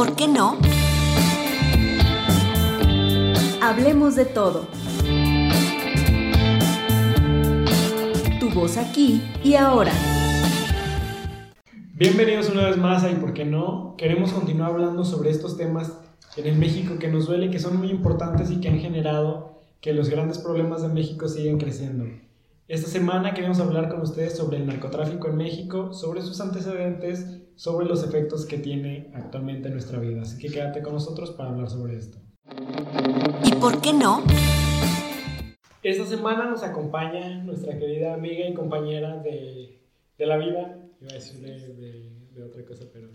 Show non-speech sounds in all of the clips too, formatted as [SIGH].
por qué no? Hablemos de todo. Tu voz aquí y ahora. Bienvenidos una vez más a ¿Y por qué no? Queremos continuar hablando sobre estos temas en el México que nos duele, que son muy importantes y que han generado que los grandes problemas de México sigan creciendo. Esta semana queremos hablar con ustedes sobre el narcotráfico en México, sobre sus antecedentes, sobre los efectos que tiene actualmente en nuestra vida. Así que quédate con nosotros para hablar sobre esto. ¿Y por qué no? Esta semana nos acompaña nuestra querida amiga y compañera de, de la vida, iba a decir de, de, otra cosa, pero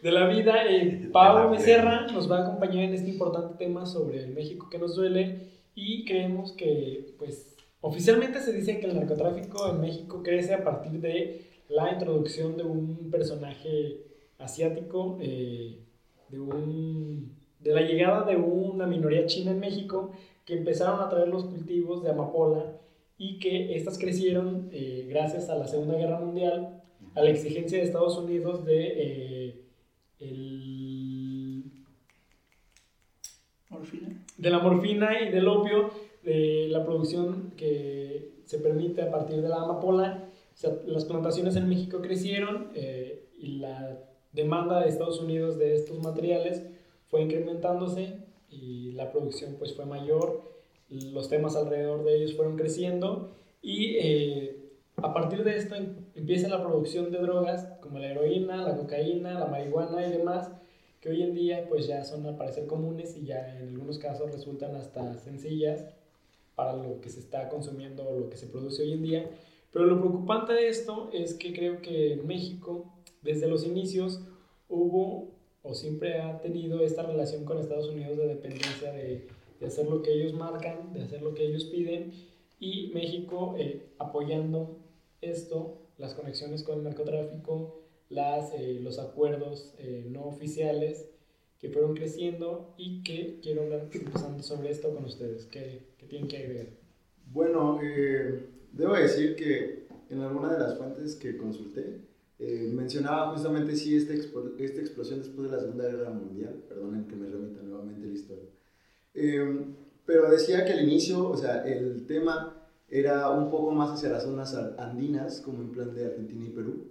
de la vida, eh, Pablo Becerra nos va a acompañar en este importante tema sobre el México que nos duele y creemos que pues Oficialmente se dice que el narcotráfico en México crece a partir de la introducción de un personaje asiático, eh, de, un, de la llegada de una minoría china en México, que empezaron a traer los cultivos de amapola y que estas crecieron eh, gracias a la Segunda Guerra Mundial, a la exigencia de Estados Unidos de eh, el, morfina. de la morfina y del opio de la producción que se permite a partir de la amapola. Las plantaciones en México crecieron eh, y la demanda de Estados Unidos de estos materiales fue incrementándose y la producción pues fue mayor, los temas alrededor de ellos fueron creciendo y eh, a partir de esto em, empieza la producción de drogas como la heroína, la cocaína, la marihuana y demás que hoy en día pues ya son al parecer comunes y ya en algunos casos resultan hasta sencillas para lo que se está consumiendo o lo que se produce hoy en día. Pero lo preocupante de esto es que creo que en México, desde los inicios, hubo o siempre ha tenido esta relación con Estados Unidos de dependencia de, de hacer lo que ellos marcan, de hacer lo que ellos piden, y México eh, apoyando esto, las conexiones con el narcotráfico, las, eh, los acuerdos eh, no oficiales que fueron creciendo y que quiero hablar sobre esto con ustedes. ¿Qué, qué tienen que agregar? Bueno, debo decir que en alguna de las fuentes que consulté eh, mencionaba justamente sí esta, esta explosión después de la Segunda Guerra Mundial, perdonen que me remita nuevamente la historia, eh, pero decía que al inicio, o sea, el tema era un poco más hacia las zonas andinas, como en plan de Argentina y Perú,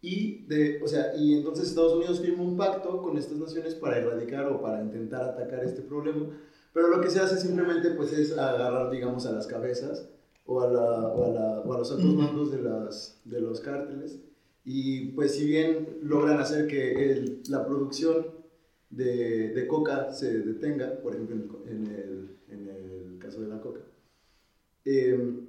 y, de, o sea, y entonces Estados Unidos firma un pacto con estas naciones para erradicar o para intentar atacar este problema, pero lo que se hace simplemente pues es agarrar, digamos, a las cabezas o a, la, o a, la, o a los altos mandos de, las, de los cárteles. Y pues si bien logran hacer que el, la producción de, de, coca se detenga, por ejemplo en el, en el caso de la coca, eh,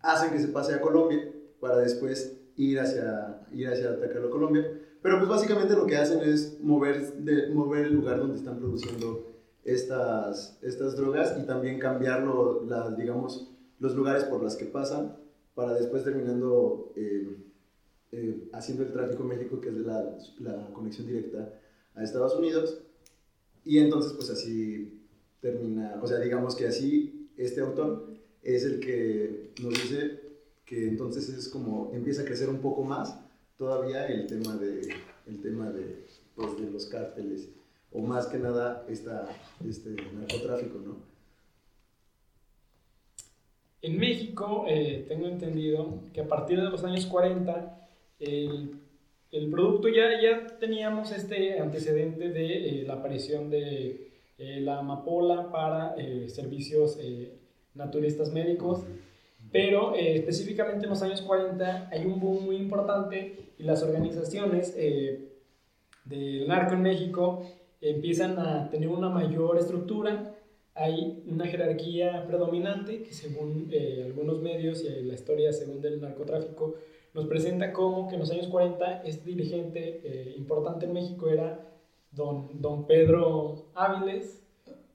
hacen que se pase a Colombia para después ir hacia, ir hacia atacarlo a Colombia. Pero pues básicamente lo que hacen es mover, de, mover el lugar donde están produciendo estas, estas drogas y también cambiarlo, las, digamos, los lugares por los que pasan para después terminando eh, eh, haciendo el tráfico en México, que es la, la conexión directa a Estados Unidos. Y entonces pues así termina, o sea, digamos que así este autor es el que nos dice que entonces es como empieza a crecer un poco más todavía el tema de, el tema de, pues, de los cárteles, o más que nada esta, este narcotráfico, ¿no? En México, eh, tengo entendido que a partir de los años 40, el, el producto ya, ya teníamos este antecedente de eh, la aparición de eh, la amapola para servicios naturistas médicos. Pero eh, específicamente en los años 40 hay un boom muy importante y las organizaciones eh, del narco en México empiezan a tener una mayor estructura, hay una jerarquía predominante que según eh, algunos medios y la historia según del narcotráfico nos presenta como que en los años 40 este dirigente importante en México era don, don Pedro Áviles.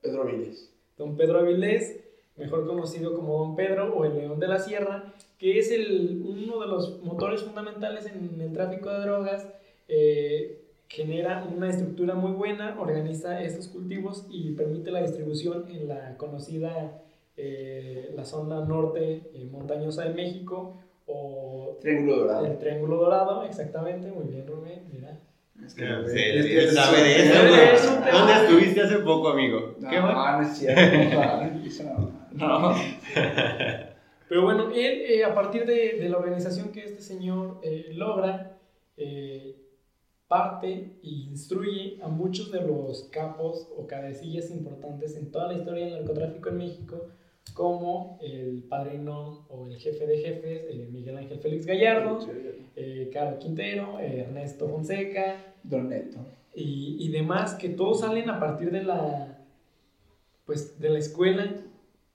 Pedro Áviles. Don Pedro Áviles mejor conocido como Don Pedro o el León de la Sierra, que es el, uno de los motores fundamentales en el tráfico de drogas, eh, genera una estructura muy buena, organiza estos cultivos y permite la distribución en la conocida eh, la zona norte eh, montañosa de México o Triángulo Dorado. El Triángulo Dorado, exactamente, muy bien Rubén, mira. Es que No, no, sí, es sí, que sabe es- de eso, tema. ¿Dónde estuviste hace poco, amigo? No, ¿Qué no es cierto. no. Pero bueno, él, eh, a partir de, de la organización que este señor eh, logra, eh, parte e instruye a muchos de los capos o cabecillas importantes en toda la historia del narcotráfico en México, como el padrino o el jefe de jefes, eh, Miguel Ángel Félix Gallardo, eh, Carlos Quintero, eh, Ernesto Fonseca, Don Neto. y, y demás que todos salen a partir de la pues de la escuela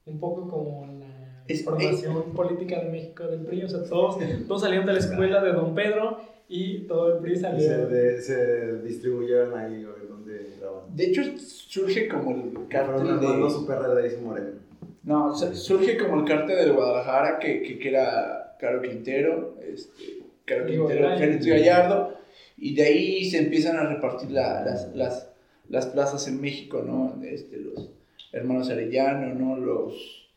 un poco como la Es- formación política de México del PRI o sea todos, [LAUGHS] todos salieron de la escuela de Don Pedro y todo el PRI Y salió se, de- se distribuyeron ahí, güey, donde graban. De hecho, surge como el cártel de... su perra de Moreno. No, su- surge como el cártel de Guadalajara, que, que, que era Caro Quintero, este, Caro Quintero, Félix Gallardo, y de ahí se empiezan a repartir la- las, las, las plazas en México, ¿no? Este, los hermanos Arellano, ¿no? Los,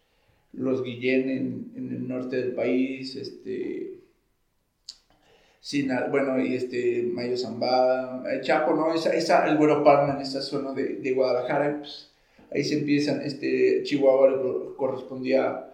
los Guillén en, en el norte del país, este... Sina- bueno, y este Mayo Zambada, el Chapo, ¿no? Esa, esa, el Güero Palma en esa zona de, de Guadalajara, pues, ahí se empiezan, este, Chihuahua correspondía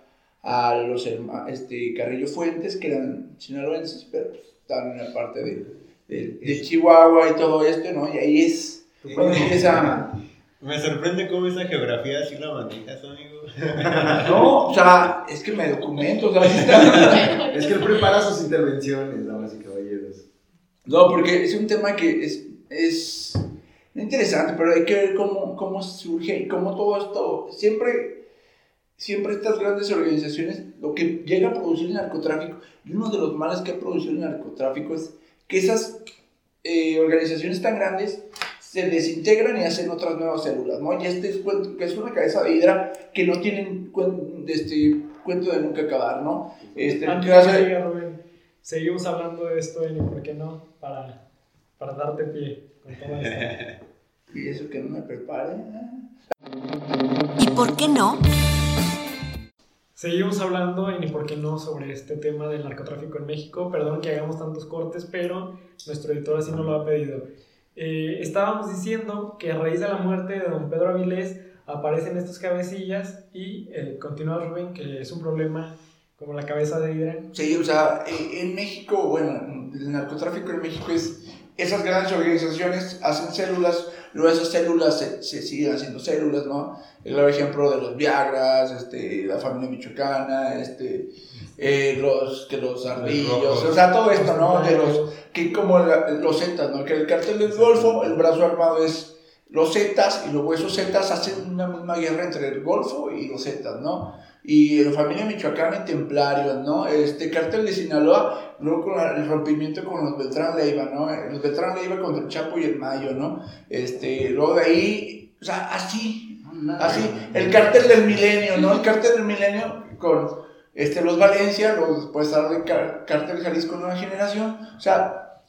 a los este, Carrillo Fuentes, que eran sinaloenses, pero pues, estaban en la parte de, de, de Chihuahua y todo esto, ¿no? Y ahí es cuando empieza... [LAUGHS] Me sorprende cómo esa geografía así la manejas, amigo. [LAUGHS] No, o sea, es que me documento, o sea, está. [LAUGHS] Es que él prepara sus intervenciones, y caballeros. No, porque es un tema que es, es interesante, pero hay que ver cómo, cómo surge y cómo todo esto, siempre, siempre estas grandes organizaciones, lo que llega a producir el narcotráfico, y uno de los males que ha producido el narcotráfico es que esas eh, organizaciones tan grandes se desintegran y hacen otras nuevas células, ¿no? Y este es, cuento- que es una cabeza de hidra que no tienen cuen- este, cuento de nunca acabar, ¿no? Este, Antes de seguimos hablando de esto Eni, ¿por qué no? Para, para darte pie con todo esto. [LAUGHS] y eso que no me prepare. ¿Y por qué no? Seguimos hablando, y ni por qué no, sobre este tema del narcotráfico en México. Perdón que hagamos tantos cortes, pero nuestro editor así nos lo ha pedido. Eh, estábamos diciendo que a raíz de la muerte de don Pedro Avilés aparecen estos cabecillas y eh, continúa Rubén que es un problema como la cabeza de Hidra. Sí, o sea, eh, en México, bueno, el narcotráfico en México es, esas grandes organizaciones hacen células, luego esas células se, se siguen haciendo células, ¿no? El ejemplo de los Viagras, este, la familia michoacana, este, eh, los, que los ardillos, o sea, todo esto, ¿no? De los, que como la- los Zetas, ¿no? Que el cartel del Golfo, el brazo armado es los Zetas, y luego esos Zetas hacen una misma guerra entre el Golfo y los Zetas, ¿no? Y la familia michoacana y templarios, ¿no? Este cartel de Sinaloa, luego con el rompimiento con los Beltrán Leiva, ¿no? Los Beltrán Leiva contra el Chapo y el Mayo, ¿no? Este, luego de ahí, o sea, así, así, el cartel del milenio, ¿no? El cartel del milenio con este, los Valencia, después sale el cartel Jalisco Nueva Generación, o sea,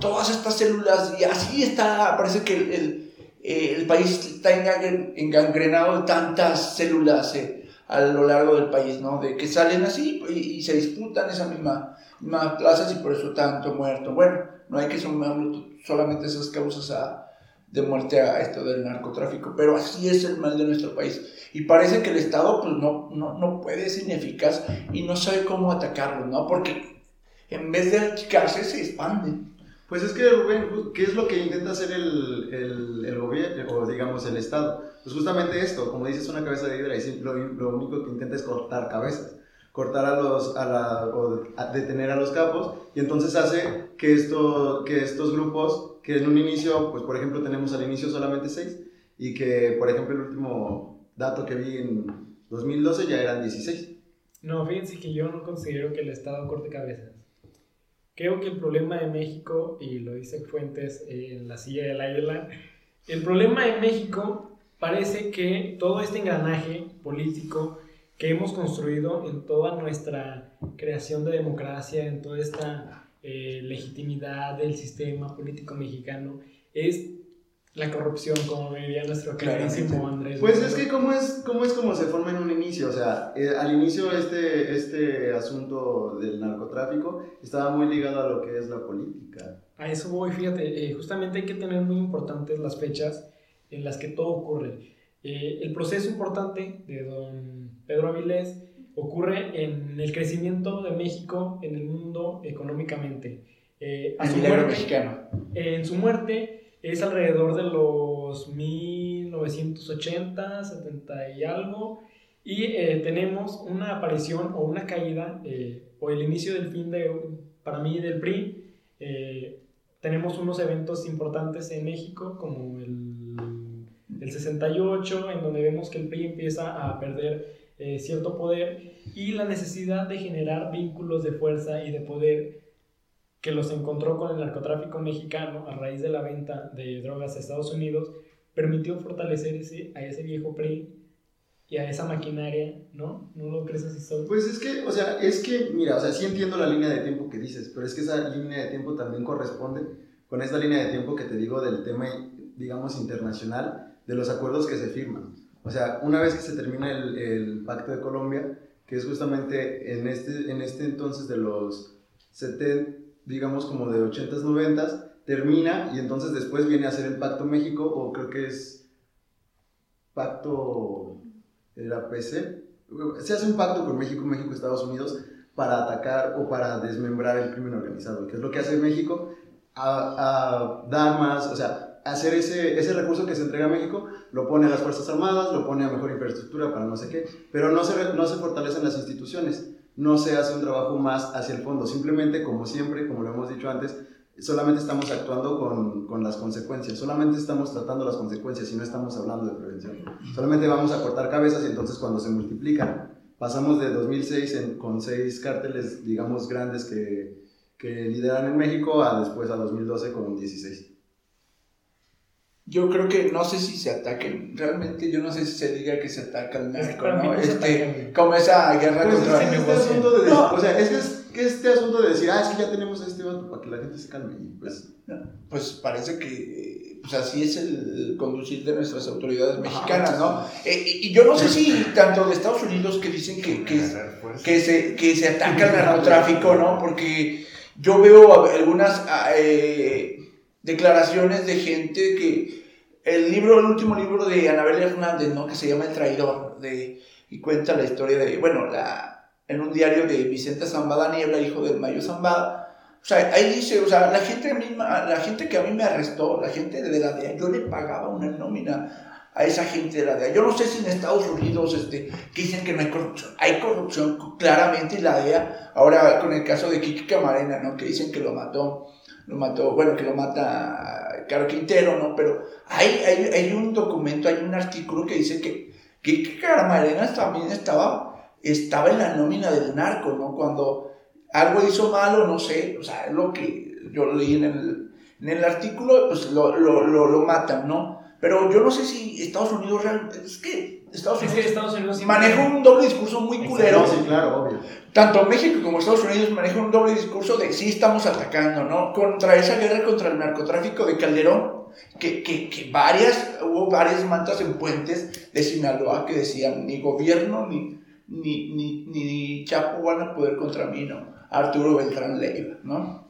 todas estas células, y así está, parece que el, eh, el país está engangren- engangrenado de tantas células eh, a lo largo del país, ¿no? De que salen así y, se disputan esas misma, mismas plazas y por eso tanto muerto. Bueno, no hay que sumarlo solamente esas causas a- de muerte a esto del narcotráfico, pero así es el mal de nuestro país. Y parece que el Estado pues no, no, no puede, es ineficaz y no sabe cómo atacarlo, ¿no? Porque en vez de achicarse se expanden. Pues es que, Rubén, ¿qué es lo que intenta hacer el, el, gobierno, o digamos el Estado? Pues justamente esto, como dices, una cabeza de hidra, y lo, único que intenta es cortar cabezas, cortar a los, a la, o detener a los capos, y entonces hace que, esto, que estos grupos, que en un inicio, pues por ejemplo tenemos al inicio solamente seis, y que por ejemplo el último dato que vi en 2012 ya eran 16. No, fíjense que yo no considero que el Estado corte cabezas. Creo que el problema de México, y lo dice Fuentes en la silla del águila, el problema de México parece que todo este engranaje político que hemos construido en toda nuestra creación de democracia, en toda esta eh, legitimidad del sistema político mexicano, es la corrupción, como diría nuestro queridísimo Andrés. Pues es que cómo es, cómo es como se forma en un inicio, o sea, eh, al inicio este, este asunto del narcotráfico estaba muy ligado a lo que es la política, A eso voy, fíjate, eh, justamente hay que tener muy importantes las fechas en las que todo ocurre. Eh, el proceso importante de don Pedro Avilés ocurre en el crecimiento de México en el mundo económicamente. Eh, a El su milagro muerte- mexicano. en su muerte es alrededor de los 1980, 70 y algo. Y eh, tenemos una aparición o una caída eh, o el inicio del fin de, para mí, del PRI. Eh, tenemos unos eventos importantes en México como el, el 68, en donde vemos que el PRI empieza a perder cierto poder y la necesidad de generar vínculos de fuerza y de poder que los encontró con el narcotráfico mexicano a raíz de la venta de drogas a Estados Unidos, permitió fortalecer ese, a ese viejo PRI y a esa maquinaria, ¿no? ¿No lo crees así, Saúl? Pues es que, o sea, es que, mira, o sea, sí entiendo la línea de tiempo que dices, pero es que esa línea de tiempo también corresponde con esta línea de tiempo que te digo del tema, digamos, internacional, de los acuerdos que se firman. O sea, una vez que se termina el, el Pacto de Colombia, que es justamente en este, en este entonces de los 70, digamos como de 80s, 90s, termina y entonces después viene a ser el Pacto México, o creo que es Pacto, era PC, se hace un pacto con México, México, Estados Unidos para atacar o para desmembrar el crimen organizado, que es lo que hace México, a, a dar más, o sea, hacer ese, ese recurso que se entrega a México, lo pone a las Fuerzas Armadas, lo pone a mejor infraestructura para no sé qué, pero no se, no se fortalecen las instituciones, no se hace un trabajo más hacia el fondo, simplemente como siempre, como lo hemos dicho antes, solamente estamos actuando con, con, las consecuencias, solamente estamos tratando las consecuencias y no estamos hablando de prevención. Solamente vamos a cortar cabezas y entonces cuando se multiplican, pasamos de 2006 en, con seis cárteles, digamos, grandes que, que lideran en México a después a 2012 con 16. Yo creo que no sé si se ataquen, realmente yo no sé si se diga que se ataca al Es que narco, ¿no? Este, como esa guerra Pues contra... es este asunto de, no, o sea, es que, es que este asunto de decir, ah, es que ya tenemos a este vato para que la gente se calme y pues... Pues parece que pues así es el conducir de nuestras autoridades mexicanas, ¿no? Eh, y, y yo no sé si tanto de Estados Unidos que dicen que, que, que se, que se ataca el [LAUGHS] narcotráfico, ¿no? Porque yo veo algunas eh, declaraciones de gente que el libro, el último libro de Anabel Hernández, ¿no? Que se llama El Traidor, de, y cuenta la historia de, bueno, la, en un diario de Vicente Zambada Niebla, hijo del Mayo Zambada. O sea, ahí dice, o sea, la gente misma, la gente que a mí me arrestó, la gente de la DEA, yo le pagaba una nómina a esa gente de la DEA. Yo no sé si en Estados Unidos, este, dicen que no hay corrupción. Hay corrupción, claramente, y la DEA, ahora con el caso de Kiki Camarena, ¿no? Que dicen que lo mató, lo mató, bueno, que lo mata Caro Quintero, ¿no? Pero hay, hay, hay un documento, hay un artículo que dice que Kiki Camarena también estaba, estaba en la nómina del narco, ¿no? Cuando algo hizo malo, no sé, o sea, es lo que yo leí en el, en el artículo, pues lo, lo, lo, lo matan, ¿no? Pero yo no sé si Estados Unidos es que Estados Es Unidos que Estados Unidos maneja un doble discurso muy culero. Sí, claro, obvio. Tanto México como Estados Unidos manejan un doble discurso de sí estamos atacando, ¿no? Contra esa guerra contra el narcotráfico de Calderón, que, que, que varias, hubo varias mantas en puentes de Sinaloa que decían ni gobierno ni, ni, ni, ni Chapo van a poder contra mí, ¿no? Arturo Beltrán Leiva, ¿no?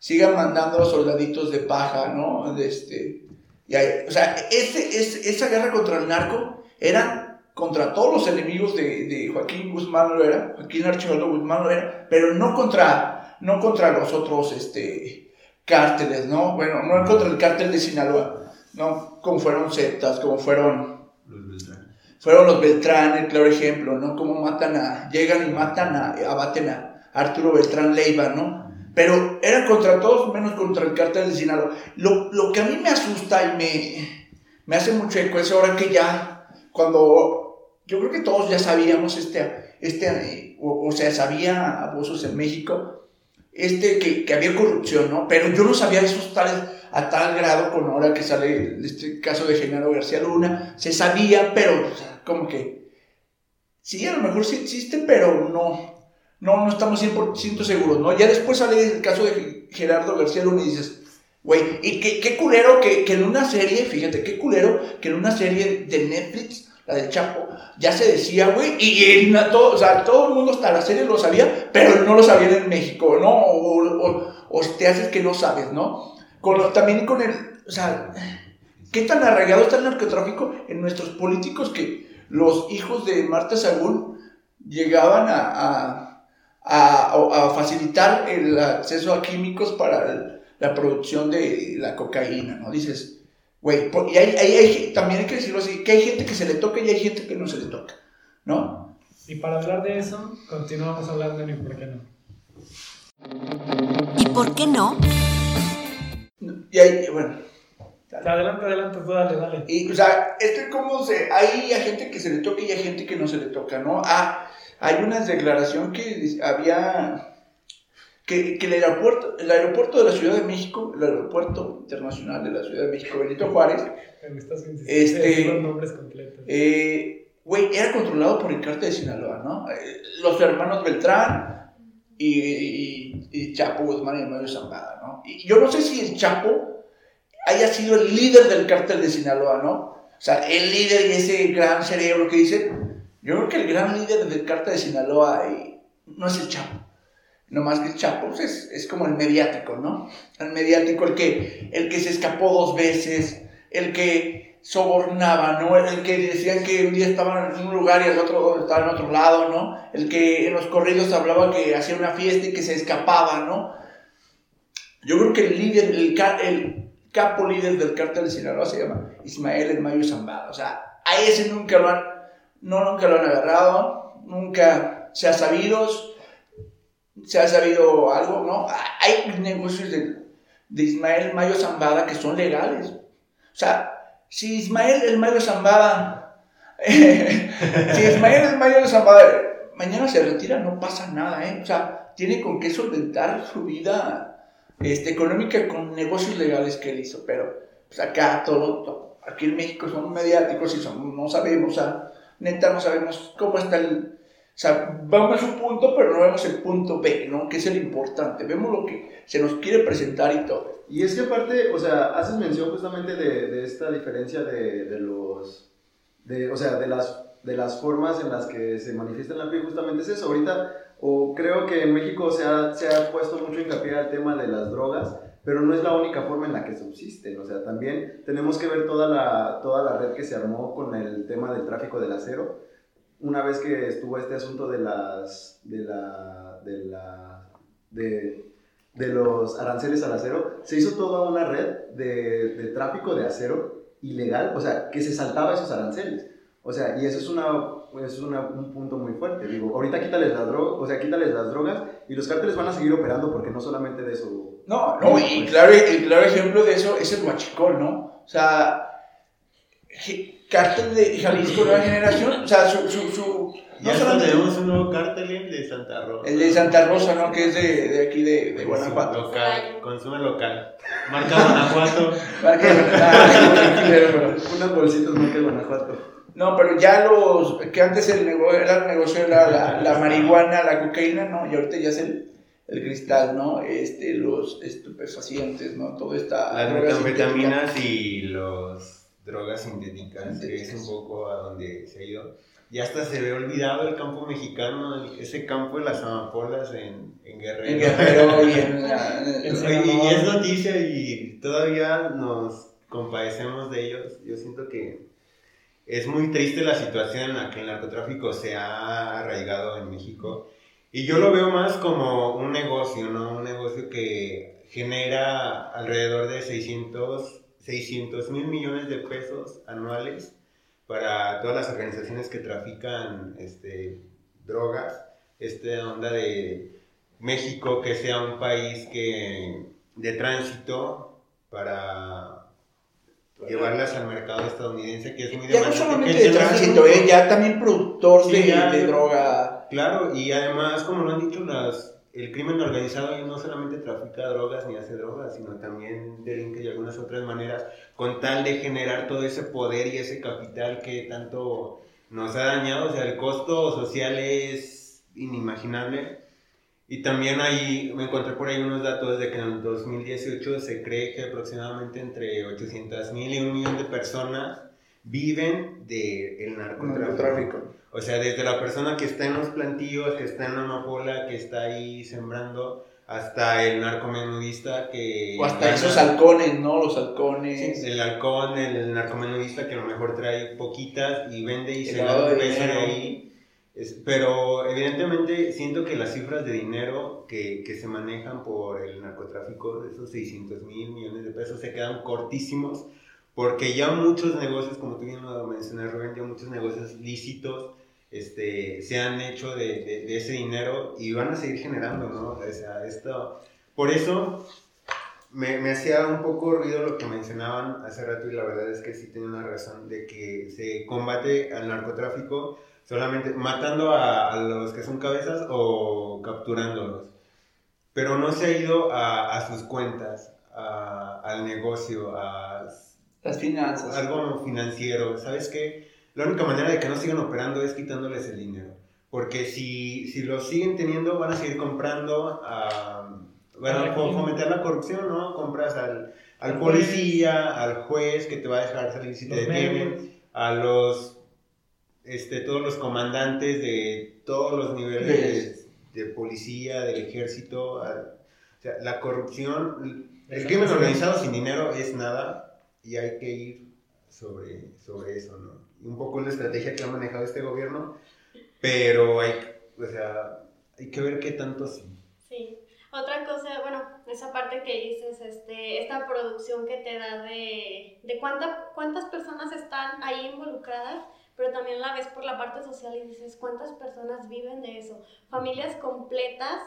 Sigan mandando soldaditos de paja, ¿no? De este, y hay- o sea, ese, ese- esa guerra contra el narco era contra todos los enemigos de, de Joaquín Guzmán Loera, Joaquín Archibaldo Guzmán Loera, pero no contra, no contra los otros este, cárteles, ¿no? Bueno, no contra el cártel de Sinaloa, ¿no? Como fueron Zetas, como fueron Los Beltrán. fueron los Beltrán, el claro ejemplo, ¿no? Cómo matan a, llegan y matan a, abaten a Arturo Beltrán Leiva, ¿no? Pero era contra todos menos contra el cártel de Sinaloa. Lo, lo que a mí me asusta y me, me hace mucho eco es ahora que ya, cuando yo creo que todos ya sabíamos este, este o, sea, sabía abusos en México, este, que, había corrupción, ¿no? Pero yo no sabía esos tales, a tal grado con ahora que sale este caso de Genaro García Luna, se sabía, pero como que sí, a lo mejor sí existe, pero no, no, no estamos 100% seguros, ¿no? Ya después sale el caso de Gerardo García Luna y dices, güey, y qué, qué culero que, que en una serie, fíjate, qué culero que en una serie de Netflix, la del Chapo, ya se decía, güey, y en todo, o sea, todo el mundo hasta la serie lo sabía, pero no lo sabían en México, ¿no? O, o- te haces que no sabes, ¿no? Con también con el, o sea, ¿qué tan arraigado está el narcotráfico en nuestros políticos que los hijos de Marta Sagún llegaban a, a, a- a facilitar el acceso a químicos para el- la producción de la cocaína, ¿no? Dices, güey, y hay, hay- hay- también hay que decirlo así, que hay gente que se le toca y hay gente que no se le toca, ¿no? Y para hablar de eso, continuamos hablando de por qué no. ¿Y por qué no? Y hay, bueno, Adelante, adelante, tú dale, dale. Y, o sea, esto es como se. Hay a gente que se le toca y hay gente que no se le toca, ¿no? Ah, hay una declaración que había. Que, que el, aeropuerto, el aeropuerto de la Ciudad de México, el aeropuerto internacional de la Ciudad de México, Benito Juárez, Me Este- los nombres completos. eh, güey, era controlado por el cártel de Sinaloa, ¿no? Eh, los hermanos Beltrán y, y- y Chapo Guzmán y Mario Zambada, ¿no? Y yo no sé si el Chapo haya sido el líder del cártel de Sinaloa, ¿no? O sea, el líder y ese gran cerebro que dice, yo creo que el gran líder del cártel de Sinaloa eh, no es el Chapo. No más que el Chapo pues, es, es como el mediático, ¿no? El mediático, el que, el que se escapó dos veces, el que sobornaba, ¿no? El que decían que un día estaban en un lugar y el otro estaba en otro lado, ¿no? El que en los corridos hablaba que hacía una fiesta y que se escapaba, ¿no? Yo creo que el líder, el, el capo líder del cártel de Sinaloa se llama Ismael El Mayo Zambada. O sea, a ese nunca lo han, no, nunca lo han agarrado, nunca se ha sabido, se ha sabido algo, ¿no? Hay negocios de, Ismael Mayo Zambada que son legales. O sea, si Ismael El Mayo Zambada, [LAUGHS] si Ismael El Mayo Zambada mañana se retira, no pasa nada, ¿eh? O sea, tiene con qué solventar su vida este, económica con negocios legales que él hizo, pero pues acá todo, aquí en México son mediáticos y son, no sabemos, o sea, neta no sabemos cómo está el, sea, vamos a un punto, pero no vemos el punto B, ¿no? Que es el importante, vemos lo que se nos quiere presentar y todo. Y es que aparte, o sea, haces mención justamente de, de esta diferencia de, de los, de, o sea, de las, de las formas en las que se manifiesta la piel, justamente es eso. Ahorita, o creo que en México se ha, se ha puesto mucho hincapié al tema de las drogas, pero no es la única forma en la que subsisten. O sea, también tenemos que ver toda la, toda la red que se armó con el tema del tráfico del acero. Una vez que estuvo este asunto de las, de la, de la, de, de los aranceles al acero, se hizo toda una red de, de tráfico de acero ilegal, o sea, que se saltaba esos aranceles. O sea, y eso es, una, es una- un punto muy fuerte. Digo, ahorita quítales las drogas, o sea, quítales las drogas y los cárteles van a seguir operando porque no solamente de eso. No, no, y claro, el claro ejemplo de eso es el huachicol, ¿no? O sea, cártel de Jalisco Nueva Generación, o sea, su, su, su Ya no solamente tenemos un nuevo cártel el de Santa Rosa. el de Santa Rosa, ¿no? Que es de, de aquí de, de Guanajuato. Local, consume local. Marca Guanajuato. [LAUGHS] Marca- pero- [LAUGHS] Unas bolsitas marca Guanajuato. No, pero ya los que antes el negocio era el negocio era la, la marihuana, la cocaína, ¿no? Y ahorita ya es el, el cristal, ¿no? Este, los estupefacientes, ¿no? Todo esta Las metanfetaminas y los drogas sintéticas, que es un poco a donde se ha ido. Ya hasta se ve olvidado el campo mexicano, ese campo de las amapolas en, en Guerrero. En Guerrero [LAUGHS] y en, la- en- Oye, y es noticia y todavía nos compadecemos de ellos. Yo siento que es muy triste la situación en la que el narcotráfico se ha arraigado en México. Y yo lo veo más como un negocio, ¿no? Un negocio que genera alrededor de 600 mil millones de pesos anuales para todas las organizaciones que trafican este, drogas. Esta onda de México que sea un país que de tránsito para llevarlas al mercado estadounidense, que es muy Ya no solamente de tránsito. ¿eh? ya también productor Sí, de, ya. de droga. Claro, y además, como lo han dicho, las, el crimen organizado no solamente trafica drogas ni hace drogas, sino también delinque de algunas otras maneras, con tal de generar todo ese poder y ese capital que tanto nos ha dañado. O sea, el costo social es inimaginable. Y también ahí me encontré por ahí unos datos de que en el 2018 se cree que aproximadamente entre 800 mil y un millón de personas viven del narcotráfico. Narcotráfico. O sea, desde la persona que está en los plantíos, que está en la amapola, que está ahí sembrando, hasta el narcomenudista que... O hasta gana- esos halcones, ¿no? Los halcones. El halcón, el narcomenudista que a lo mejor trae poquitas y vende y El se da un de peso de ahí. Es- pero evidentemente siento que las cifras de dinero que, que se manejan por el narcotráfico, de esos 600 mil millones de pesos, se quedan cortísimos porque ya muchos negocios, como tú bien lo mencionas, Rubén, ya muchos negocios lícitos este, se han hecho de, de- de ese dinero y van a seguir generando, ¿no? O sea, esto... Por eso me, me hacía un poco ruido lo que mencionaban hace rato y la verdad es que sí tienen una razón de que se combate al narcotráfico solamente matando a, a los que son cabezas o capturándolos. Pero no se ha ido a, a sus cuentas, a- al negocio, a Las finanzas. algo financiero. ¿Sabes qué? La única manera de que no sigan operando es quitándoles el dinero. Porque si, si lo siguen teniendo, van a seguir comprando a... Bueno, ¿A fomentar la corrupción, ¿no? Compras al, al policía, al juez que te va a dejar salir si te detienen, a los... Este, todos los comandantes de todos los niveles de, policía, del ejército. a- o sea, la corrupción, el crimen organizado sin dinero es nada y hay que ir sobre, sobre eso, ¿no? Un poco la estrategia que ha manejado este gobierno, pero hay, o sea, hay que ver qué tanto sí. Sí. Otra cosa, bueno, esa parte que dices, este, esta producción que te da de, de cuánta, cuántas personas están ahí involucradas, pero también la ves por la parte social y dices, ¿cuántas personas viven de eso? Familias completas,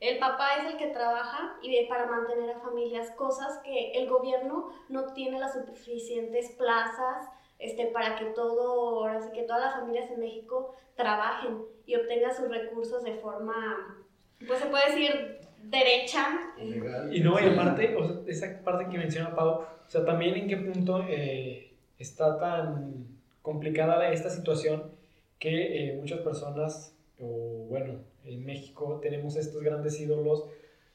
el papá es el que trabaja y de- para mantener a familias, cosas que el gobierno no tiene las suficientes plazas este, para que todo, ahora sí que todas las familias en México trabajen y obtengan sus recursos de forma, pues se puede decir, derecha. Legal. Y no, y aparte, o sea, esa parte que menciona Pau, o sea, también en qué punto eh, está tan complicada esta situación que eh, muchas personas, o bueno, en México tenemos estos grandes ídolos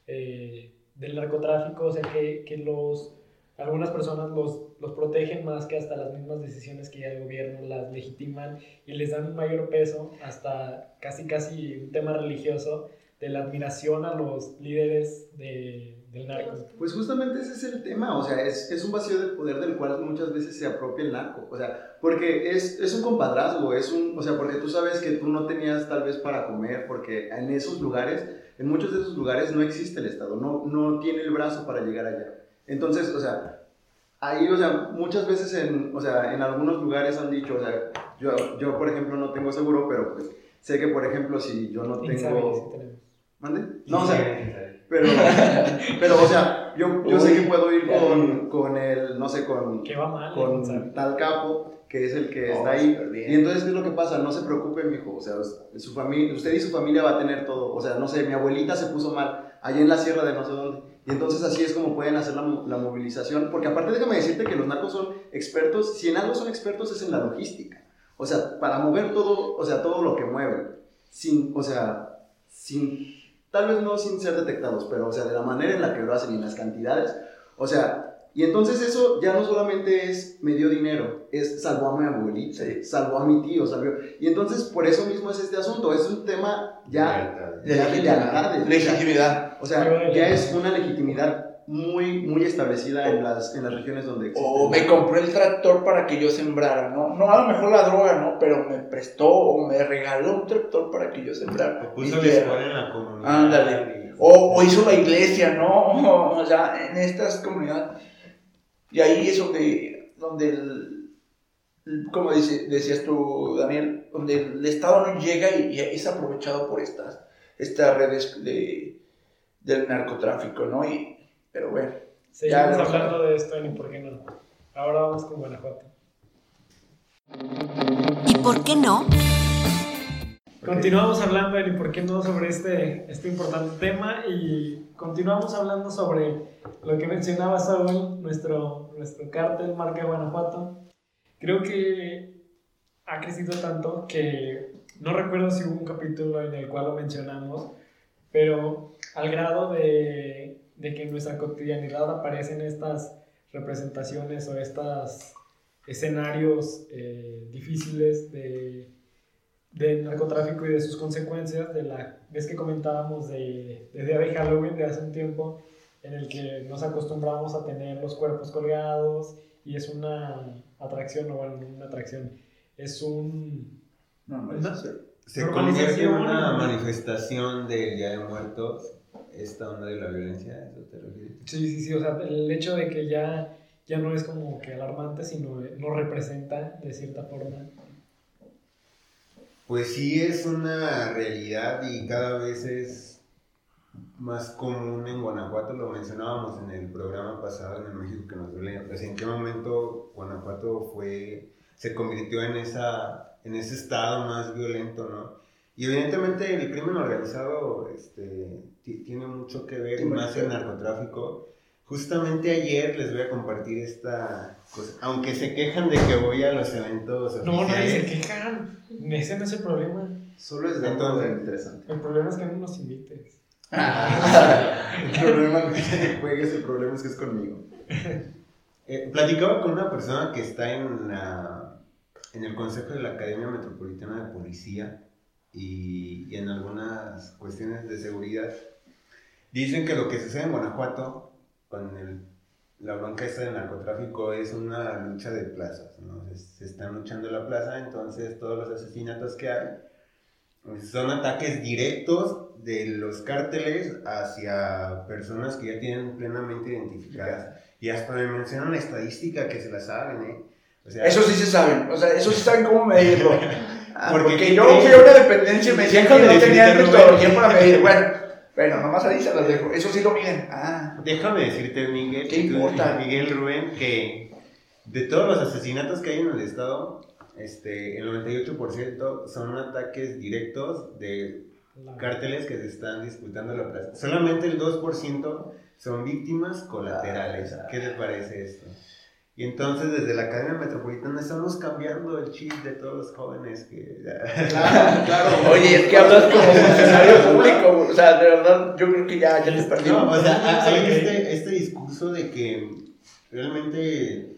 eh, del narcotráfico, o sea, que, que los, algunas personas los, los protegen más que hasta las mismas decisiones que ya el gobierno las legitiman y les dan un mayor peso, hasta casi casi un tema religioso, de la admiración a los líderes de, del narco. Pues justamente ese es el tema, o sea, es, es un vacío de poder del cual muchas veces se apropia el narco, o sea, porque es, es un compadrazgo, es un, o sea, porque tú sabes que tú no tenías tal vez para comer, porque en esos lugares, en muchos de esos lugares no existe el Estado, no, no tiene el brazo para llegar allá. Entonces, o sea, ahí, o sea, muchas veces en, o sea, en algunos lugares han dicho, o sea, yo, yo por ejemplo no tengo seguro, pero pues sé que por ejemplo si yo no Insabi, tengo... No, o sea, pero, [LAUGHS] pero, o sea, yo, yo sé que puedo ir con, con el, no sé, con, Que va mal, con tal capo, que es el que Oh, está ahí. Y entonces, ¿qué es lo que pasa? No se preocupe, mijo, o sea, su familia, usted y su familia va a tener todo. O sea, no sé, mi abuelita se puso mal, allá en la sierra de no sé dónde. Y entonces así es como pueden hacer la, la movilización. Porque aparte déjame decirte que los narcos son expertos, si en algo son expertos es en la logística. O sea, para mover todo, o sea, todo lo que mueven. Sin, o sea, sin, tal vez no sin ser detectados, pero o sea, de la manera en la que lo hacen y en las cantidades. O sea, y entonces eso ya no solamente es me dio dinero, es salvó a mi abuelita, salvó a mi tío, salvó. Y entonces por eso mismo es este asunto, es un tema ya De ya de legitimidad. Legitimidad. O sea, ya es una legitimidad muy, muy establecida en las, en las regiones donde existe. O me compró el tractor para que yo sembrara, ¿no? No, a lo mejor la droga, ¿no? Pero me prestó o me regaló un tractor para que yo sembrara. O puso en la comunidad. Ándale. O, o hizo la iglesia, ¿no? [LAUGHS] O sea, en estas comunidades. Y ahí es donde, donde el, el- como dice- decías tú, Daniel, donde el Estado no llega y, y es aprovechado por estas, estas redes de, del narcotráfico, ¿no? Y, pero bueno. Seguimos Ya, hablando de esto y por qué no. Ahora vamos con Guanajuato. ¿Y por qué no? Continuamos hablando y por qué no sobre este, este importante tema y continuamos hablando sobre lo que mencionaba Saúl, nuestro, nuestro cártel marca Guanajuato. Creo que ha crecido tanto que no recuerdo si hubo un capítulo en el cual lo mencionamos, pero al grado de, de que en nuestra cotidianidad aparecen estas representaciones o estos escenarios eh, difíciles de del narcotráfico y de sus consecuencias, de la vez que comentábamos de, de Día de Halloween de hace un tiempo, en el que nos acostumbramos a tener los cuerpos colgados y es una atracción, o bueno, una atracción, es un... No, no, es- Se convierte en una manifestación del Día de Muertos, esta onda de la violencia, ¿a ¿eso te refieres? Sí, sí, sí, o sea, el hecho de que ya, ya no es como que alarmante, sino nos representa de cierta forma. Pues sí es una realidad y cada vez es más común en Guanajuato, lo mencionábamos en el programa pasado en el México que nos duele, pues en qué momento Guanajuato fue, se convirtió en, esa, en ese estado más violento, ¿no? Y evidentemente el crimen organizado este, ti- tiene mucho que ver, más el narcotráfico. Justamente ayer les voy a compartir esta cosa, aunque se quejan de que voy a los eventos No, nadie se oficiales. quejan. Ese no es el problema. Solo es dato interesante. El problema es que no nos invites. [LAUGHS] El problema que juegues, el problema es que es conmigo. [LAUGHS] Eh, platicaba con una persona que está en, la, en el consejo de la Academia Metropolitana de Policía y, y en algunas cuestiones de seguridad. Dicen que lo que sucede en Guanajuato con el- la bronca esta del narcotráfico es una lucha de plazas. ¿no? Se, se están luchando la plaza, entonces todos los asesinatos que hay son ataques directos de los cárteles hacia personas que ya tienen plenamente identificadas. Y hasta me mencionan la estadística que se la saben, ¿eh? O sea, Eso sí se saben, o sea, eso sí saben cómo medirlo. [LAUGHS] Ah, Porque porque ¿qué yo fui a una dependencia y me decían que no Rubén. metodología para medir. Bueno, bueno, nomás ahí se las dejo. Eso sí lo miden. Ah, Déjame decirte, Miguel. Miguel Rubén, que de todos los asesinatos que hay en el estado, este, el 98% son ataques directos de cárteles que se están disputando la plaza. Solamente el 2% son víctimas colaterales. ¿Qué les parece esto? Y entonces desde la Academia Metropolitana estamos cambiando el chip de todos los jóvenes que... [LAUGHS] Claro, claro. Oye, es que hablas como funcionario público. O sea, de verdad, yo creo que ya, ya te perdí. No, o sea, hay este, este discurso de que realmente,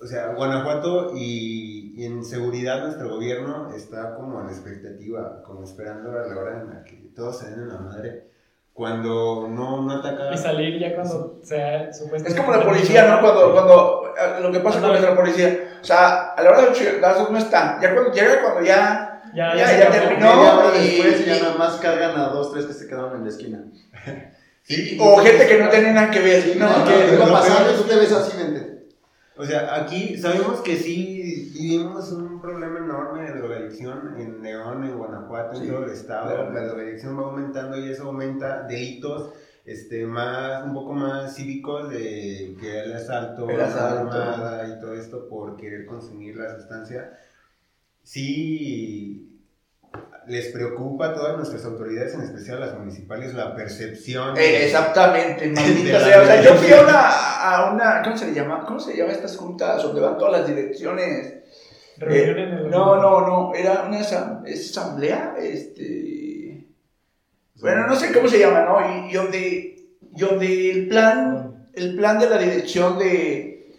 o sea, Guanajuato y, y en seguridad nuestro gobierno está como la expectativa, como esperando a la hora en la que todos se den en la madre, cuando no, no ataca... Y salir ya cuando sea supuestamente. Es como la policía, ¿no? Cuando, cuando eh, lo que pasa con nuestra policía. O sea, a la hora de los chingazos no están. Ya cuando llega, cuando ya. Ya, Ya, ya acabó. terminó. Y- después y ya nada más cargan a dos, tres que se quedaron en la esquina. [LAUGHS] Sí, O gente que no tiene nada que ver. No, No, que lo pasando tú te ves así, vente. O sea, aquí sabemos que sí vivimos un problema enorme de drogadicción en León, en Guanajuato, en Sí, todo el estado. claro. La drogadicción va aumentando y eso aumenta delitos este, más, un poco más cívicos de que el asalto, El la asalto. armada y todo esto por querer consumir la sustancia. Sí les preocupa a todas nuestras autoridades, en especial a las municipales, la percepción. Eh, exactamente, maldita la sea. O sea, yo fui a una, a una. ¿Cómo se le llama? ¿Cómo se llama estas juntas donde van todas las direcciones? Reunión Eh, en el. No, no, no. Era una asam- ¿es asamblea. Este. Bueno, no sé cómo se llama, ¿no? Y, y donde, y donde el plan, el plan de la dirección de,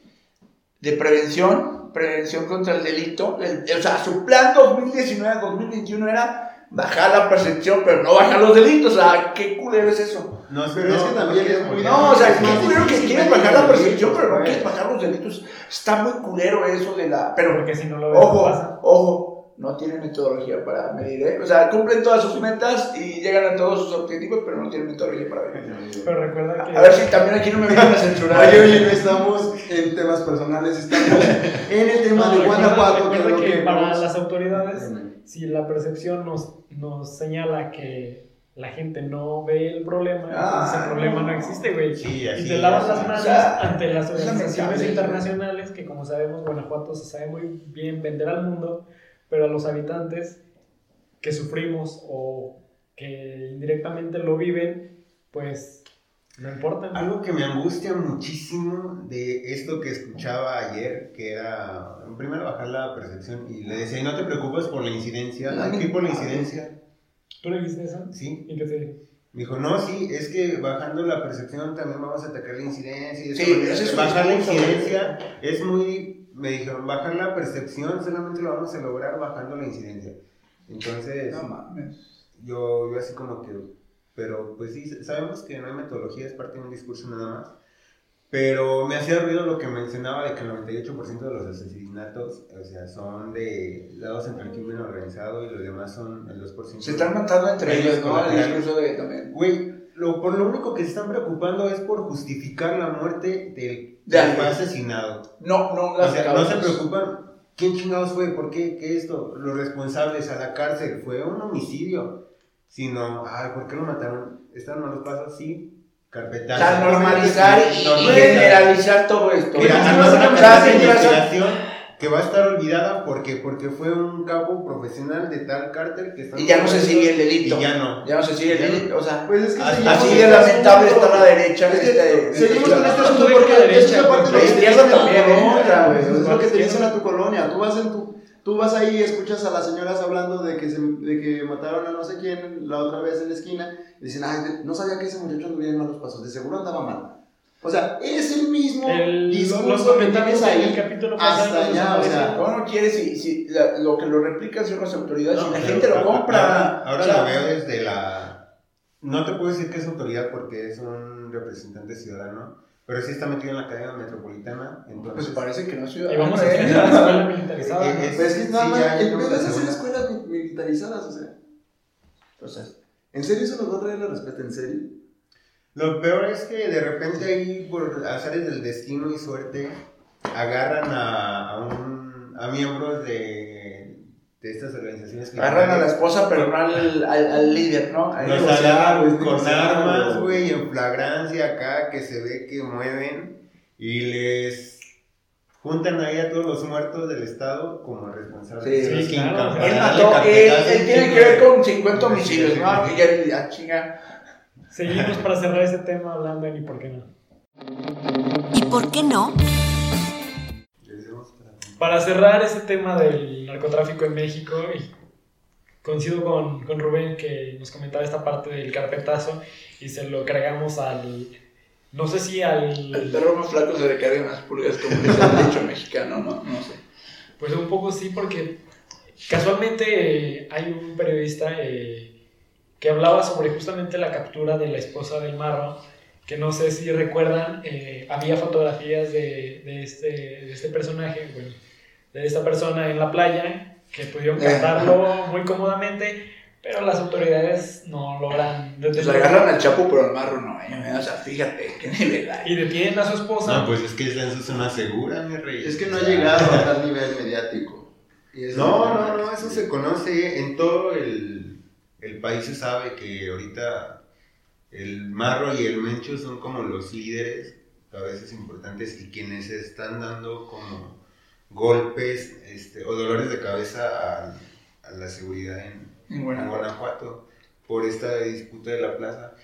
de prevención, prevención contra el delito, el- o sea, su plan 2019-2021 era bajar la percepción, pero no bajar los delitos. O sea, ¿qué culero es eso? No, Pero es que también es muy- No, o sea, Es más culero que quieres bajar la percepción, pero no quieres bajar los delitos. Está muy culero eso de la. Pero Porque si no lo ves, Ojo, pasa. ojo, no tienen metodología para medir, ¿eh? O sea, cumplen todas sus metas y llegan a todos sus objetivos, pero no tienen metodología para medir. Pero recuerda que. A ver si también aquí no me vienen a censurar. Oye, oye, no estamos en temas personales, estamos en el tema No, de Guanajuato, que es que que para vamos- las autoridades, si la percepción nos, nos señala que la gente no ve el problema, Ah, el problema no existe, güey. Sí, y te lavas las manos O sea, ante las es organizaciones internacionales, que como sabemos, Guanajuato se sabe muy bien vender al mundo, pero a los habitantes que sufrimos o que indirectamente lo viven, pues no importa. Algo que me angustia muchísimo de esto que escuchaba ayer, que era, primero bajar la percepción, y le decía, y no te preocupes por la incidencia, aquí por la no. [LAUGHS] incidencia, ¿Tú le dijiste eso? ¿sí? ¿Y qué te dijo? Me dijo, no, sí, es que bajando la percepción también vamos a atacar la incidencia. Y esto, Sí, ese es bajar la incidencia es muy, me dijeron, bajar la percepción solamente lo vamos a lograr bajando la incidencia. Entonces, No mames. yo, yo así como que, pero pues sí, sabemos que no hay metodología, es parte de un discurso nada más. Pero me hacía ruido lo que mencionaba de que el 98% de los asesinatos, o sea, son de lados entre el crimen organizado y los demás son el 2%. Se están matando entre ellos, ¿no? El discurso de también. Güey, lo, por lo único que se están preocupando es por justificar la muerte del De del que alguien. fue asesinado. No, no O las sea, no se preocupan. ¿Quién chingados fue? ¿Por qué? ¿Qué esto? Los responsables a la cárcel. Fue un homicidio. Sino, ay, ¿por qué lo mataron? ¿Están malos pasos? Sí. Carpetazo. O sea, normalizar y Normalizar. generalizar todo esto. Mira, no es una clase investigación que va a estar olvidada porque, porque fue un capo profesional de tal cártel que está Y ya no se sigue el delito. Y ya no. Ya no se sigue el delito. O sea, Pues es que Así de este lamentable está la derecha. en Es que este- en seguimos con este asunto porque es parte de la izquierda también. Es lo que te dicen a tu colonia. Tú vas en tu tú vas ahí y escuchas a las señoras hablando de que, se, de que mataron a no sé quién la otra vez en la esquina. Y dicen, ay, no sabía que ese muchacho anduviera en malos pasos. De seguro andaba mal. O sea, es el mismo El, discurso que comentarios tienes en el ahí. capítulo hasta allá, o sea, ¿Cómo no quieres si, si la- lo que lo replican son las autoridades No, y la gente lo compra? Ahora, ahora O sea, lo veo desde la. No te puedo decir que es autoridad porque es un representante ciudadano, pero sí está metido en la cadena metropolitana. Pues Entonces, parece que no es Y ciudadano. vamos a ¿eh? tener la escuela militarizada. Eh, eh, Pues es que nada más, ya, el pedo es hacer escuelas mi- militarizadas, o sea. Entonces, ¿En serio eso nos va a traer la respuesta? ¿En serio? Lo peor es que de repente ahí, por azares del destino y suerte, agarran a, a, un, a miembros de, de estas organizaciones agarran a la esposa, pero no al, al, al líder, ¿no? Al Los agarran güey, con armas, güey. en flagrancia acá, que se ve que mueven y les juntan ahí a todos los muertos del Estado como responsables. Sí, sí, que claro. Él mató, él, tiene que ver con 50 homicidios, ¿no? Y ya, ya chinga. Seguimos para cerrar este tema hablando de ni por qué no. ¿Y por qué no? Para- cerrar este tema del narcotráfico en México, y coincido con, con Rubén que nos comentaba esta parte del carpetazo y se lo cargamos al. No sé si El al. perro más flaco se le cargan las pulgas, como dice el dicho mexicano, ¿no? No sé. Pues un poco sí, porque casualmente eh, hay un periodista eh, que hablaba sobre justamente la captura de la esposa del Marro, que no sé si recuerdan, eh, había fotografías de, de este, de este personaje, bueno, de esta persona en la playa, que pudieron Eh. captarlo muy cómodamente, pero las autoridades no logran Pues detenerlo. agarran al chapo, pero al marro no, ¿eh? O sea, fíjate, qué nivel hay. Y detienen a su esposa. No, pues es que está en su zona segura, mi rey. Es que no ha llegado a [LAUGHS] tal nivel mediático. Y eso No, es- no, no, eso se conoce en todo el, el país se sabe que ahorita el marro y el mencho son como los líderes, a veces importantes, y quienes están dando como golpes este, o dolores de cabeza a, a la seguridad en, En en Guanajuato. Por esta disputa de la plaza.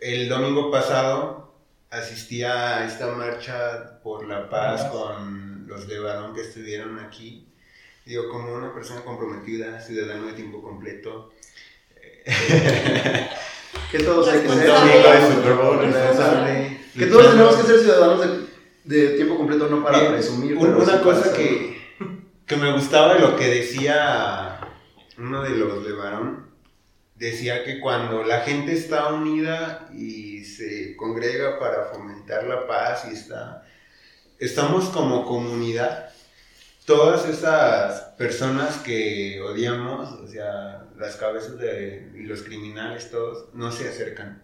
El domingo pasado asistí a esta marcha por la paz con los de Barón que estuvieron aquí. Digo, como una persona comprometida, ciudadano de tiempo completo. [LAUGHS] [LAUGHS] Que todos hay que ser. Responsable. Que todos tenemos que ser ciudadanos de, de tiempo completo, no para Bien, presumir. un- una sí cosa que, que me gustaba de lo que decía uno de los de Barón, decía que cuando la gente está unida y se congrega para fomentar la paz y está, estamos como comunidad, todas esas personas que odiamos, o sea, las cabezas de, y los criminales todos, no se acercan.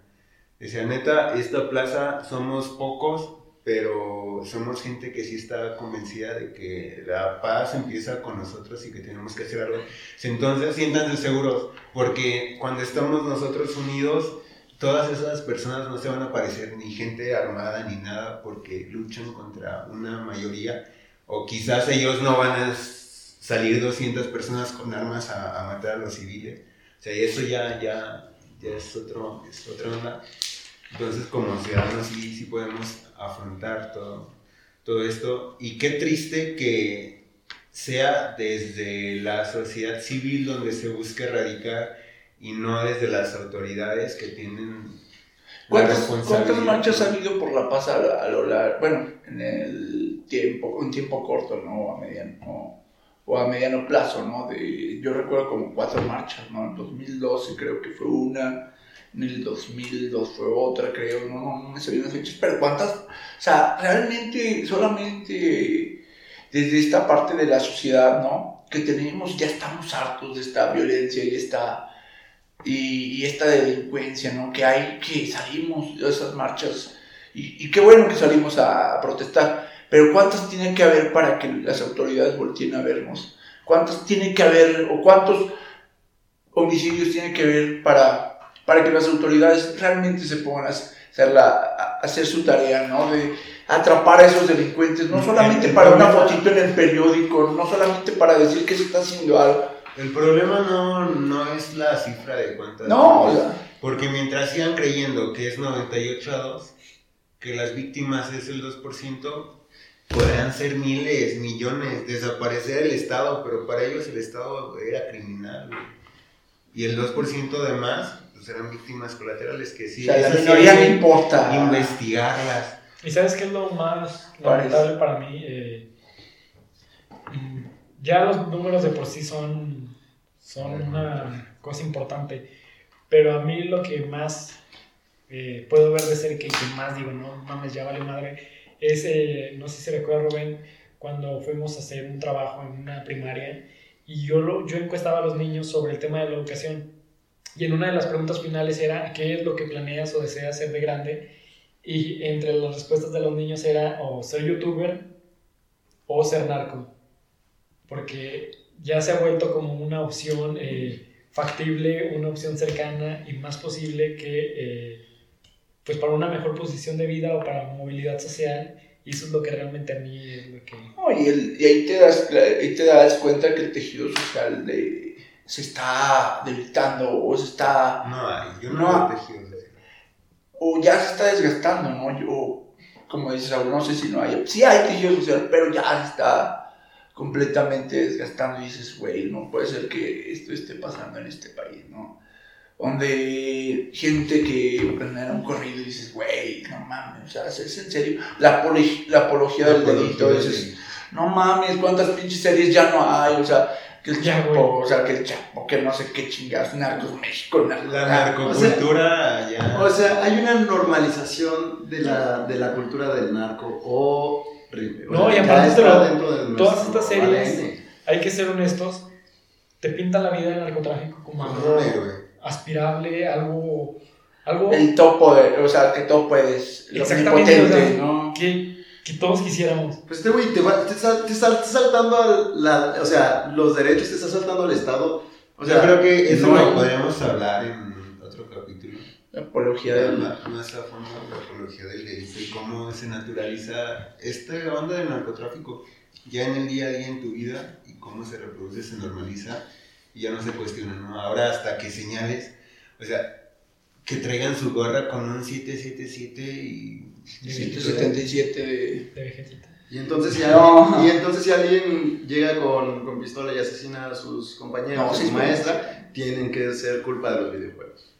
Decía, neta, esta plaza somos pocos, pero somos gente que sí está convencida de que la paz empieza con nosotros y que tenemos que hacer algo. Entonces, siéntanse seguros, porque cuando estamos nosotros unidos, todas esas personas no se van a parecer ni gente armada ni nada, porque luchan contra una mayoría, o quizás ellos no van a salir 200 personas con armas a, a matar a los civiles. O sea, eso ya, ya, ya es, otro, es otra onda. Entonces, como ciudadanos, sí, sí podemos afrontar todo, todo esto. Y qué triste que sea desde la sociedad civil donde se busque erradicar y no desde las autoridades que tienen la ¿Cuántas. ¿Cuántas marchas ha habido por la paz a, a lo largo, bueno, en el tiempo, un tiempo corto, ¿no? A mediano, o o a mediano plazo, ¿no? De, yo recuerdo como cuatro marchas, ¿no? En 2012 creo que fue una, en el 2002 fue otra, creo, no, no, no me bien las fechas, pero ¿cuántas? O sea, realmente solamente desde esta parte de la sociedad, ¿no? Que tenemos, ya estamos hartos de esta violencia y esta, y, esta delincuencia, ¿no? Que hay, que salimos de esas marchas, y, qué bueno que salimos a protestar, pero ¿cuántas tienen que haber para que las autoridades volteen a vernos? ¿Cuántas tienen que haber, o cuántos homicidios tienen que haber para, para que las autoridades realmente se pongan a hacer, la, a hacer su tarea, ¿no? De atrapar a esos delincuentes, no solamente para una fotito en el periódico, no solamente para decir que se está haciendo algo. El problema no, no es la cifra de cuántas. No, o sea, Porque mientras sigan creyendo que es 98 a 2, que las víctimas es el 2%, podrán ser miles, millones, desaparecer el Estado, pero para ellos el Estado era criminal. güey. Y el 2% de más, pues eran víctimas colaterales que sí. o sea, la minoría no importa. Investigarlas. ¿Y sabes qué es lo más lamentable para mí? Eh, ya los números de por sí son, son una cosa importante, pero a mí lo que más eh, puedo ver de cerca y que más digo, no mames, ya vale madre, es, eh, no sé si recuerda Rubén, cuando fuimos a hacer un trabajo en una primaria y yo, lo, yo encuestaba a los niños sobre el tema de la educación. Y en una de las preguntas finales era, ¿qué es lo que planeas o deseas ser de grande? Y entre las respuestas de los niños era o ser youtuber o ser narco. Porque ya se ha vuelto como una opción eh, factible, una opción cercana y más posible que eh, pues para una mejor posición de vida o para movilidad social. Y eso es lo que realmente a mí es lo que... No, y, y ahí, te das, ahí te das cuenta que el tejido social de- se está debilitando o se está No hay, yo no, No. o ya se está desgastando, ¿no? Yo, como dices, Saúl, no sé si no hay, sí hay tejido social, pero ya se está completamente desgastando y dices, güey, no puede ser que esto esté pasando en este país, ¿no? Donde gente que planea un corrido y dices, güey, no mames, o sea, es en serio, la, apolo- la apología del delito, dices, no mames, cuántas pinches series ya no hay, o sea, que el Ya, Chapo, o sea, que el Chapo, que no sé qué chingados, Narcos México, Narcos La narcocultura ya. O sea, hay una normalización de la, de la cultura del narco horrible. O No, sea, y aparte está lo- dentro de todas estas series-. Hay que ser honestos, te pintan la vida del narcotráfico como Como algo un héroe. aspirable, algo... algo el topo de, o sea, que todo puedes, lo Exactamente, o sea, ¿no? que, que todos quisiéramos. Pues este güey te, va- te, sal- te sal- te saltando al, la, o sea, los derechos te está saltando al Estado. O sea, Yo creo que eso no lo podemos hablar en otro capítulo. La apología del Más más a fondo la apología del delito y cómo se naturaliza esta onda del narcotráfico ya en el día a día en tu vida y cómo se reproduce, se normaliza y ya no se cuestiona, ¿no? Ahora hasta que señales, o sea, que traigan su gorra con un 777 y... 177 de... De vegetita. Y entonces, si No. alguien, y entonces si alguien llega con, con pistola y asesina a sus compañeros, No, a sí, su maestra, tienen que ser culpa de los videojuegos.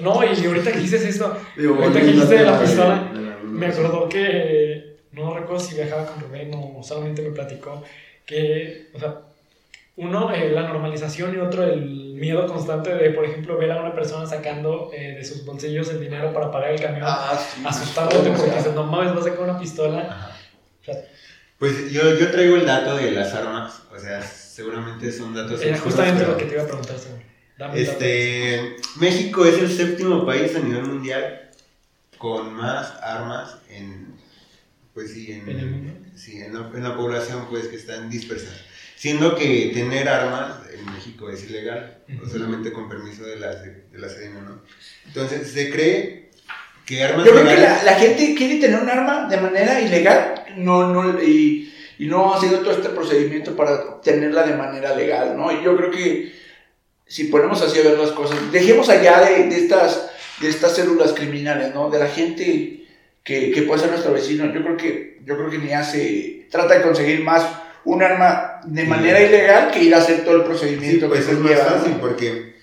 No, y ahorita que dices esto, Digo, Ahorita que dijiste de la pistola, de la- me acordó que, no recuerdo si viajaba con Rubén o solamente me platicó, que, o sea, uno, eh, la normalización y otro, el miedo constante de, por ejemplo, ver a una persona sacando eh, de sus bolsillos el dinero para pagar el camión, Ah, sí. asustándote porque dices, no mames, vas a sacar una pistola. Ajá. O sea, Pues yo, yo traigo el dato de las armas, o sea, seguramente son datos... era justamente pero- lo que te iba a preguntar, Saúl. Dame. Este, México es el séptimo país a nivel mundial con más armas en, pues sí, en, ¿En el mundo? sí, en, la, en la población pues que están dispersas. Siendo que tener armas en México es ilegal, o Ujú. solamente con permiso de la, de la Sedena, ¿no? Entonces se cree que armas Yo creo que la gente quiere tener un arma de manera ilegal no, no, y, y no haciendo todo este procedimiento para tenerla de manera legal, ¿no? Y yo creo que si ponemos así a ver las cosas, dejemos allá de, de estas, de estas células criminales, ¿no? De la gente que, que puede ser nuestro vecino. Yo creo que, yo creo que ni hace, trata de conseguir más un arma de manera ilegal que ir a hacer todo el Sí, procedimiento pues que es se más lleva. fácil ¿no? porque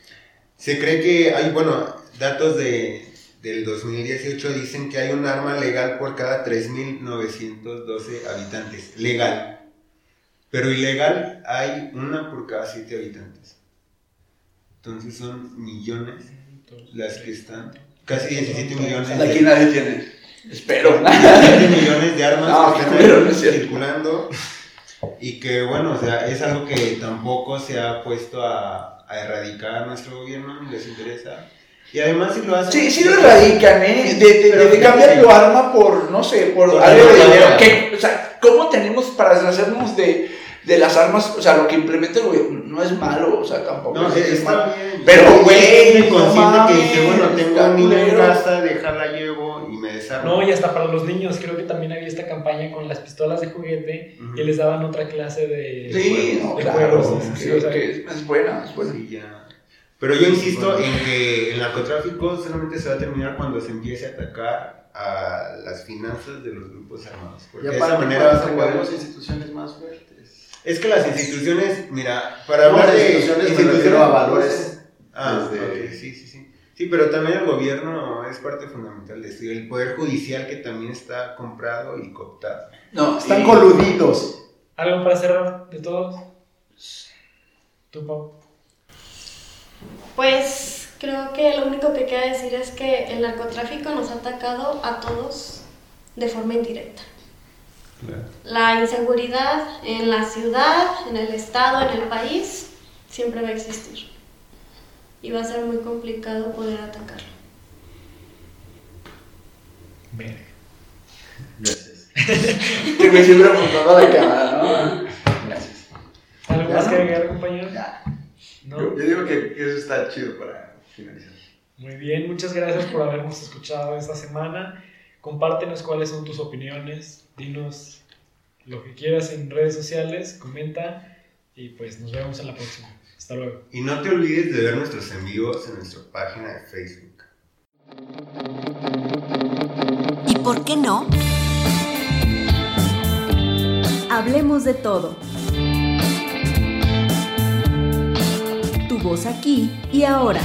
se cree que hay, bueno, datos de, del 2018 dicen que hay un arma legal por cada 3.912 habitantes. Legal. Pero ilegal hay una por cada siete habitantes. Entonces son millones las que están. Casi 17 millones. Aquí nadie tiene. Espero. 17 millones de armas [LAUGHS] No, que están pero no es cierto. circulando. Y que bueno, o sea, es algo que tampoco se ha puesto a, a erradicar nuestro gobierno, ni les interesa. Y además si lo hacen... Sí, sí lo erradican, ¿eh? De, de, Pero de cambiar tu arma por, no sé, por, Por algo de dinero. de- ¿Qué? O sea, ¿cómo tenemos para deshacernos de, de las armas? O sea, lo que implementa el gobierno no es malo, o sea, tampoco No, es, es malo. bien. Pero, güey, es no consciente que dice, bueno, tengo culero. casa, déjala llevo No, y hasta para los niños, creo que también había esta campaña con las pistolas de juguete Ujú. y les daban otra clase de. Sí, no, de claro, juegos, sí, sí, que- o sea, que es buena, es buena. Sí, ya. Pero yo insisto en que el narcotráfico solamente se va a terminar cuando se empiece a atacar a las finanzas de los grupos armados. Porque de esa manera vas a poder... tengamos instituciones más fuertes. Es que las instituciones, mira, para No, hablar las de instituciones me refiero a valores Ah, desde- ok, sí, sí, sí. Sí, pero también el gobierno es parte fundamental de esto. y El poder judicial que también está comprado y cooptado. No, Están coludidos. ¿Algo para cerrar de todos? ¿Tú, Pau? Pues creo que lo único que queda decir es que el narcotráfico nos ha atacado a todos de forma indirecta. La inseguridad en la ciudad, en el estado, en el país, siempre va a existir. Y va a ser muy complicado poder atacarlo. Verga. Gracias. [LAUGHS] Que me siempre apuntando a la cámara, ¿no? Gracias. ¿Algo más que agregar, compañero? Ya. ¿No? Yo, yo digo que, que eso está chido para finalizar. Muy bien, muchas gracias por habernos escuchado esta semana. Compártenos cuáles son tus opiniones, dinos lo que quieras en redes sociales, comenta y pues nos vemos en la próxima. Hasta luego. Y no te olvides de ver nuestros en vivos en nuestra página de Facebook. ¿Y por qué no? Hablemos de todo. Tu voz aquí y ahora.